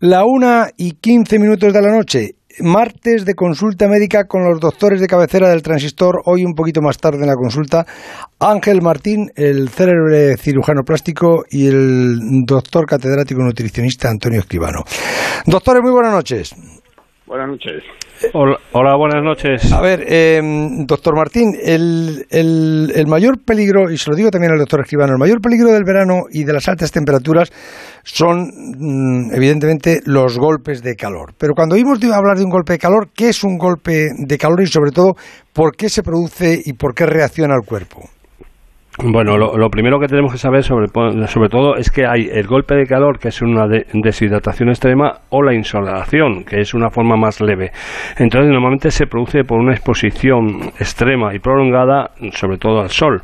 La una y quince minutos de la noche, martes de consulta médica con los doctores de cabecera del transistor. Hoy un poquito más tarde en la consulta, Ángel Martín, el célebre cirujano plástico y el doctor catedrático nutricionista Antonio Escribano. Doctores, muy buenas noches. Buenas noches. Hola, buenas noches. A ver, eh, doctor Martín, el, el, mayor peligro, y se lo digo también al doctor Escribano, el mayor peligro del verano y de las altas temperaturas son, mm, evidentemente, los golpes de calor. Pero cuando oímos hablar de un golpe de calor, ¿qué es un golpe de calor y, sobre todo, por qué se produce y por qué reacciona el cuerpo? Bueno, lo, primero que tenemos que saber sobre, todo es que hay el golpe de calor, que es una deshidratación extrema, o la insolación, que es una forma más leve. Entonces, normalmente se produce por una exposición extrema y prolongada, sobre todo al sol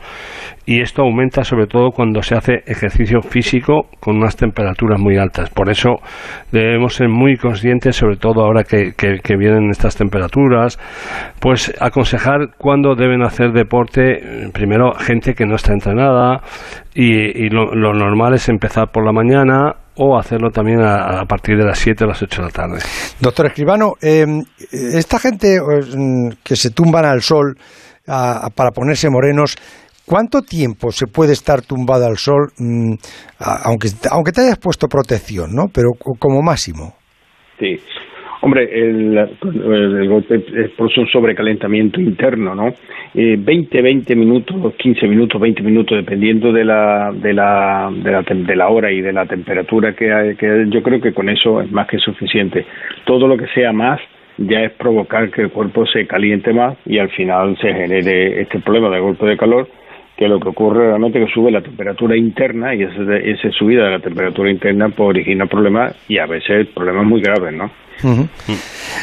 y esto aumenta sobre todo cuando se hace ejercicio físico con unas temperaturas muy altas. Por eso debemos ser muy conscientes, sobre todo ahora que, vienen estas temperaturas, pues aconsejar cuándo deben hacer deporte, primero gente que no está entrenada y, lo, normal es empezar por la mañana o hacerlo también a, partir de las 7 o las 8 de la tarde. Doctor Escribano, em, esta gente mm, que se tumban al sol para ponerse morenos, ¿Cuánto tiempo se puede estar tumbado al sol, mm, aunque, aunque te hayas puesto protección, ¿no? Pero como máximo. Sí. Hombre, el, golpe es por un sobrecalentamiento interno, ¿no? Eh, 20, 20 minutos, 15 minutos, 20 minutos, dependiendo de la, de la, de la, de la hora y de la temperatura que hay, que yo creo que con eso es más que suficiente. Todo lo que sea más ya es provocar que el cuerpo se caliente más y al final se genere este problema de golpe de calor que lo que ocurre realmente es que sube la temperatura interna y esa, subida de la temperatura interna pues, origina problemas y a veces problemas muy graves, ¿no?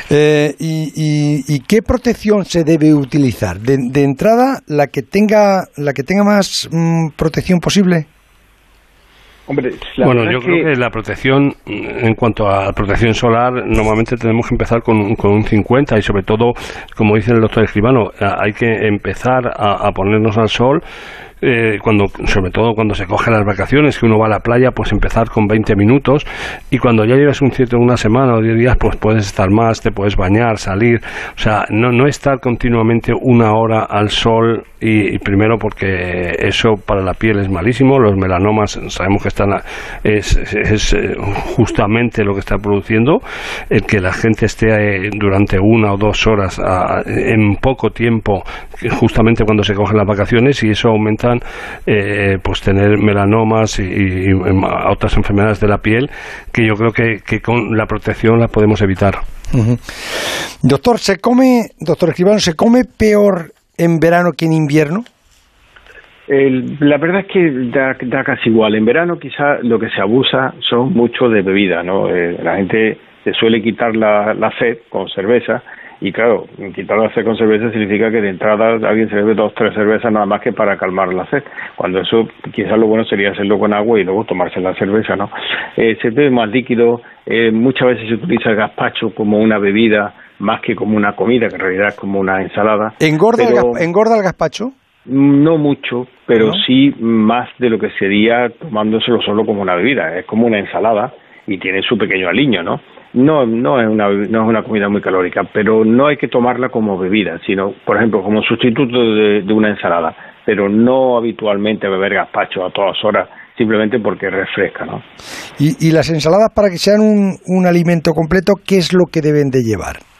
Eh, y, qué protección se debe utilizar? De, entrada, la que tenga la que tenga más mm, protección posible bueno, yo creo que... la protección, en cuanto a protección solar, normalmente tenemos que empezar con, con un 50 y sobre todo, como dice el doctor Escribano, hay que empezar a, a ponernos al sol eh, cuando, sobre todo cuando se coge las vacaciones, que uno va a la playa, pues empezar con 20 minutos y cuando ya llevas un cierto una semana o 10 días, pues puedes estar más, te puedes bañar, salir, o sea, no, no estar continuamente una hora al sol y, primero porque eso para la piel es malísimo, los melanomas sabemos que están es, es, eh, justamente lo que está produciendo el que la gente esté eh, durante una o dos horas en poco tiempo, justamente cuando se cogen las vacaciones y eso aumenta eh, pues tener melanomas y, otras enfermedades de la piel que yo creo que, con la protección las podemos evitar. Doctor, ¿se come, doctor Escribano, ¿se come peor en verano que en invierno? la verdad es que da, casi igual. En verano quizá lo que se abusa son mucho de bebida, ¿no? Eh, la gente se suele quitar la, la sed con cerveza y claro, quitar la sed con cerveza significa que de entrada alguien se bebe dos tres cervezas nada más que para calmar la sed. Cuando eso, quizás lo bueno sería hacerlo con agua y luego tomarse la cerveza, ¿no? Eh, se bebe más líquido, eh, muchas veces se utiliza el gazpacho como una bebida más que como una comida, que en realidad es como una ensalada. ¿Engorda, el, ¿engorda el gazpacho? No mucho, pero sí más de lo que sería tomándoselo solo como una bebida. Es como una ensalada y tiene su pequeño aliño, ¿no? No, no es una no es una comida muy calórica, pero no hay que tomarla como bebida, sino, por ejemplo, como sustituto de, una ensalada, pero no habitualmente beber gazpacho a todas horas simplemente porque refresca, ¿no? ¿Y, y las ensaladas para que sean un, un alimento completo, qué es lo que deben de llevar?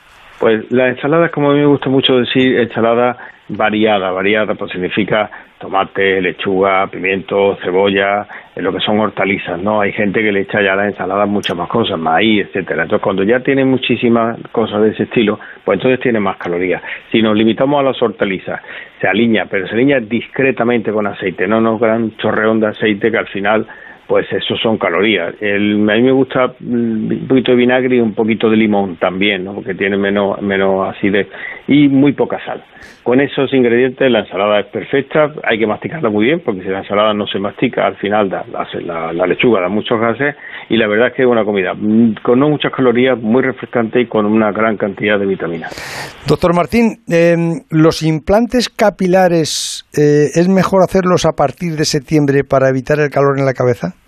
Pues las ensaladas, como a mí me gusta mucho decir, ensalada variada, variada, pues significa tomate, lechuga, pimiento, cebolla, lo que son hortalizas, ¿no? Hay gente que le echa ya a la ensalada muchas más cosas, maíz, etcétera. Entonces, cuando ya tiene muchísimas cosas de ese estilo, pues entonces tiene más calorías. Si nos limitamos a las hortalizas, se alinea, pero se alinea discretamente con aceite, no nos gran chorreón de aceite que al final pues eso son calorías. El, a mí me gusta mm, un poquito de vinagre y un poquito de limón también, ¿no? porque tiene menos, menos acidez y muy poca sal. Con esos ingredientes la ensalada es perfecta, hay que masticarla muy bien porque si la ensalada no se mastica al final da, la, la, lechuga da muchos gases y la verdad es que es una comida mm, con no muchas calorías, muy refrescante y con una gran cantidad de vitaminas. Doctor Martín, em, ¿los implantes capilares eh, es mejor hacerlos a partir de septiembre para evitar el calor en la cabeza?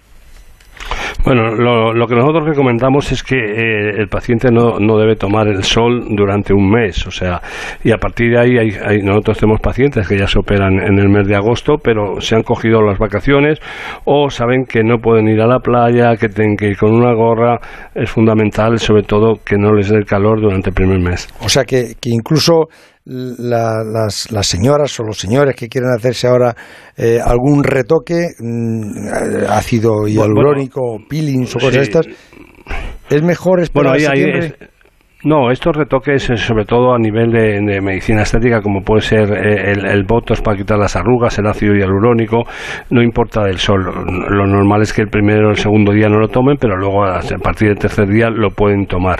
Bueno, lo, que nosotros recomendamos es que eh, el paciente no, no, debe tomar el sol durante un mes, o sea, y a partir de ahí hay, nosotros tenemos pacientes que ya se operan en el mes de agosto, pero se han cogido las vacaciones o saben que no pueden ir a la playa, que tienen que ir con una gorra, es fundamental sobre todo que no les dé el calor durante el primer mes. O sea que, que incluso las, las, señoras o los señores que quieren hacerse ahora eh, algún retoque, mm, ácido hialurónico, peelings o cosas estas, es mejor esperar bueno, no, estos retoques, eh, sobre todo a nivel de, medicina estética, como puede ser eh, el, el, botox para quitar las arrugas, el ácido hialurónico, no importa del sol. Lo normal es que el primero o el segundo día no lo tomen, pero luego a partir del tercer día lo pueden tomar.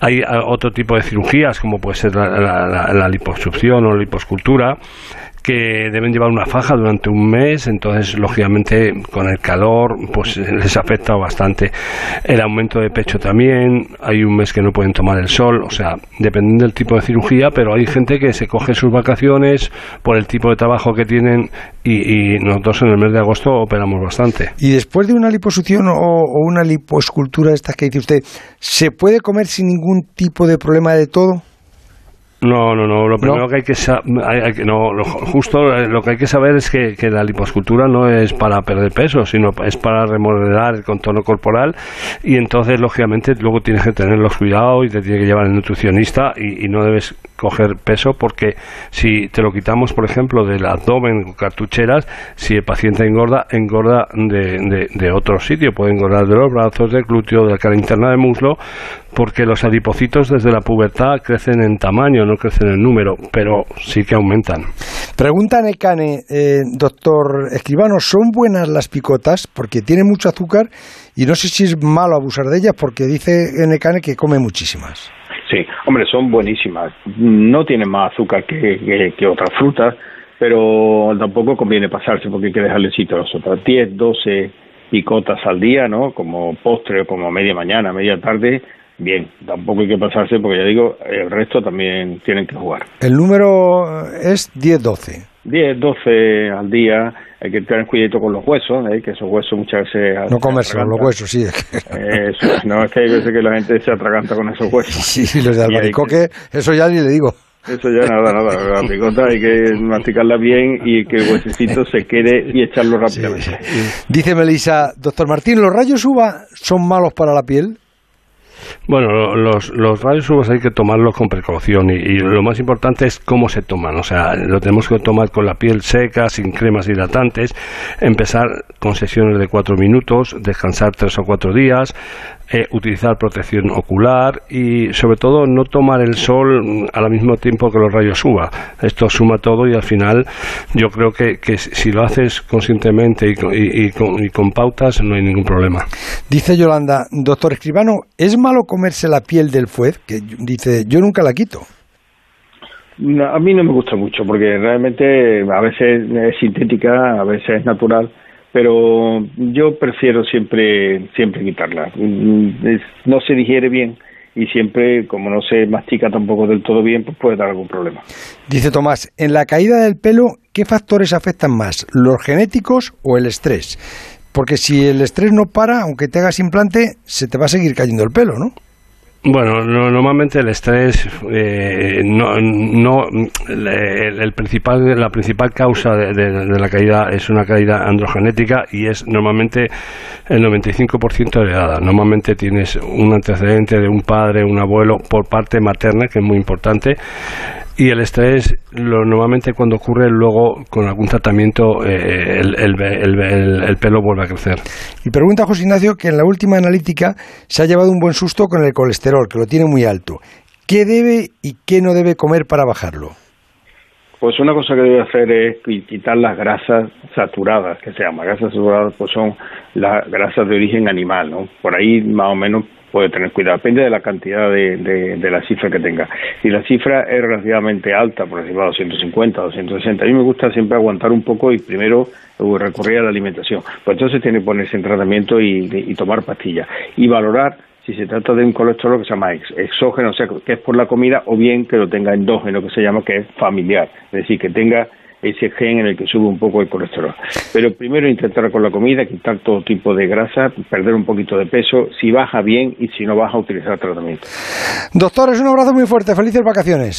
Hay otro tipo de cirugías, como puede ser la, la, la liposucción o la liposcultura que deben llevar una faja durante un mes, entonces lógicamente con el calor pues les afecta bastante. El aumento de pecho también, hay un mes que no pueden tomar el sol, o sea, dependiendo del tipo de cirugía, pero hay gente que se coge sus vacaciones por el tipo de trabajo que tienen y, nosotros en el mes de agosto operamos bastante. Y después de una liposucción o, una lipoescultura estas que dice usted, ¿se puede comer sin ningún tipo de problema de todo? No, no, no. Lo primero que hay que saber, no, justo eh, lo que hay que saber es que, que, la liposcultura no es para perder peso, sino es para remodelar el contorno corporal y entonces lógicamente luego tienes que tener los cuidados y te tiene que llevar el nutricionista y, y no debes coger peso porque si te lo quitamos, por ejemplo, del abdomen o cartucheras, si el paciente engorda, engorda de, de, otro sitio, puede engordar de los brazos, del glúteo, de la cara interna del muslo, porque los adipocitos desde la pubertad crecen en tamaño, no crecen en número, pero sí que aumentan. Pregunta Necane, eh, doctor Escribano, ¿son buenas las picotas? Porque tienen mucho azúcar y no sé si es malo abusar de ellas porque dice Necane que come muchísimas. Sí, hombre, son buenísimas. No tienen más azúcar que, que, otras frutas, pero tampoco conviene pasarse porque hay que dejarle sitio a las otras. 10, 12 picotas al día, ¿no? Como postre o como media mañana, media tarde, bien. Tampoco hay que pasarse porque ya digo, el resto también tienen que jugar. El número es 10, 12. 10, 12 al día. Hay que tener cuidado con los huesos, ¿eh? que esos huesos muchas veces... No comerse los huesos, sí. Eso, no, es que hay veces que la gente se atraganta con esos huesos. Sí, los de albaricoque, eso ya ni le digo. Eso ya nada, nada. La picota hay que masticarla bien y que el huesecito se quede y echarlo rápidamente. Dice Melissa, doctor Martín, ¿los rayos UVA son malos para la piel? Bueno, los, los rayos UVA hay que tomarlos con precaución y, lo más importante es cómo se toman. O sea, lo tenemos que tomar con la piel seca, sin cremas hidratantes, empezar con sesiones de cuatro minutos, descansar tres o cuatro días, eh, utilizar protección ocular y sobre todo no tomar el sol al mismo tiempo que los rayos UVA. Esto suma todo y al final yo creo que, que si lo haces conscientemente y, y, con, pautas no hay ningún problema. Dice Yolanda, doctor Escribano, ¿es malo comerse la piel del fuez? Que dice, yo nunca la quito. a mí no me gusta mucho porque realmente a veces es sintética, a veces es natural pero yo prefiero siempre siempre quitarla. Mm, no se digiere bien y siempre, como no se mastica tampoco del todo bien, pues puede dar algún problema. Dice Tomás, en la caída del pelo, ¿qué factores afectan más, los genéticos o el estrés? Porque si el estrés no para, aunque te hagas implante, se te va a seguir cayendo el pelo, ¿no? Bueno, normalmente el estrés eh, no, no el, principal la principal causa de, la caída es una caída androgenética y es normalmente el 95% heredada. Normalmente tienes un antecedente de un padre, un abuelo por parte materna que es muy importante y el estrés, lo, normalmente cuando ocurre, luego con algún tratamiento, eh, el, el, pelo vuelve a crecer. Y pregunta José Ignacio que en la última analítica se ha llevado un buen susto con el colesterol, que lo tiene muy alto. ¿Qué debe y qué no debe comer para bajarlo? Pues una cosa que debe hacer es quitar las grasas saturadas, que se llama grasas saturadas, pues son las grasas de origen animal, ¿no? Por ahí más o menos puede tener cuidado. Depende de la cantidad de, de, la cifra que tenga. Si la cifra es relativamente alta, por ejemplo, 250, 260, a mí me gusta siempre aguantar un poco y primero recurrir a la alimentación. Pues entonces tiene que ponerse en tratamiento y, tomar pastillas. Y valorar si se trata de un colesterol que se llama exógeno, o sea, que es por la comida, o bien que lo tenga endógeno, que se llama que es familiar. Es decir, que tenga ese gen en el que sube un poco el colesterol. Pero primero intentar con la comida, quitar todo tipo de grasa, perder un poquito de peso, si baja bien y si no baja, utilizar tratamiento. Doctores, un abrazo muy fuerte, felices vacaciones.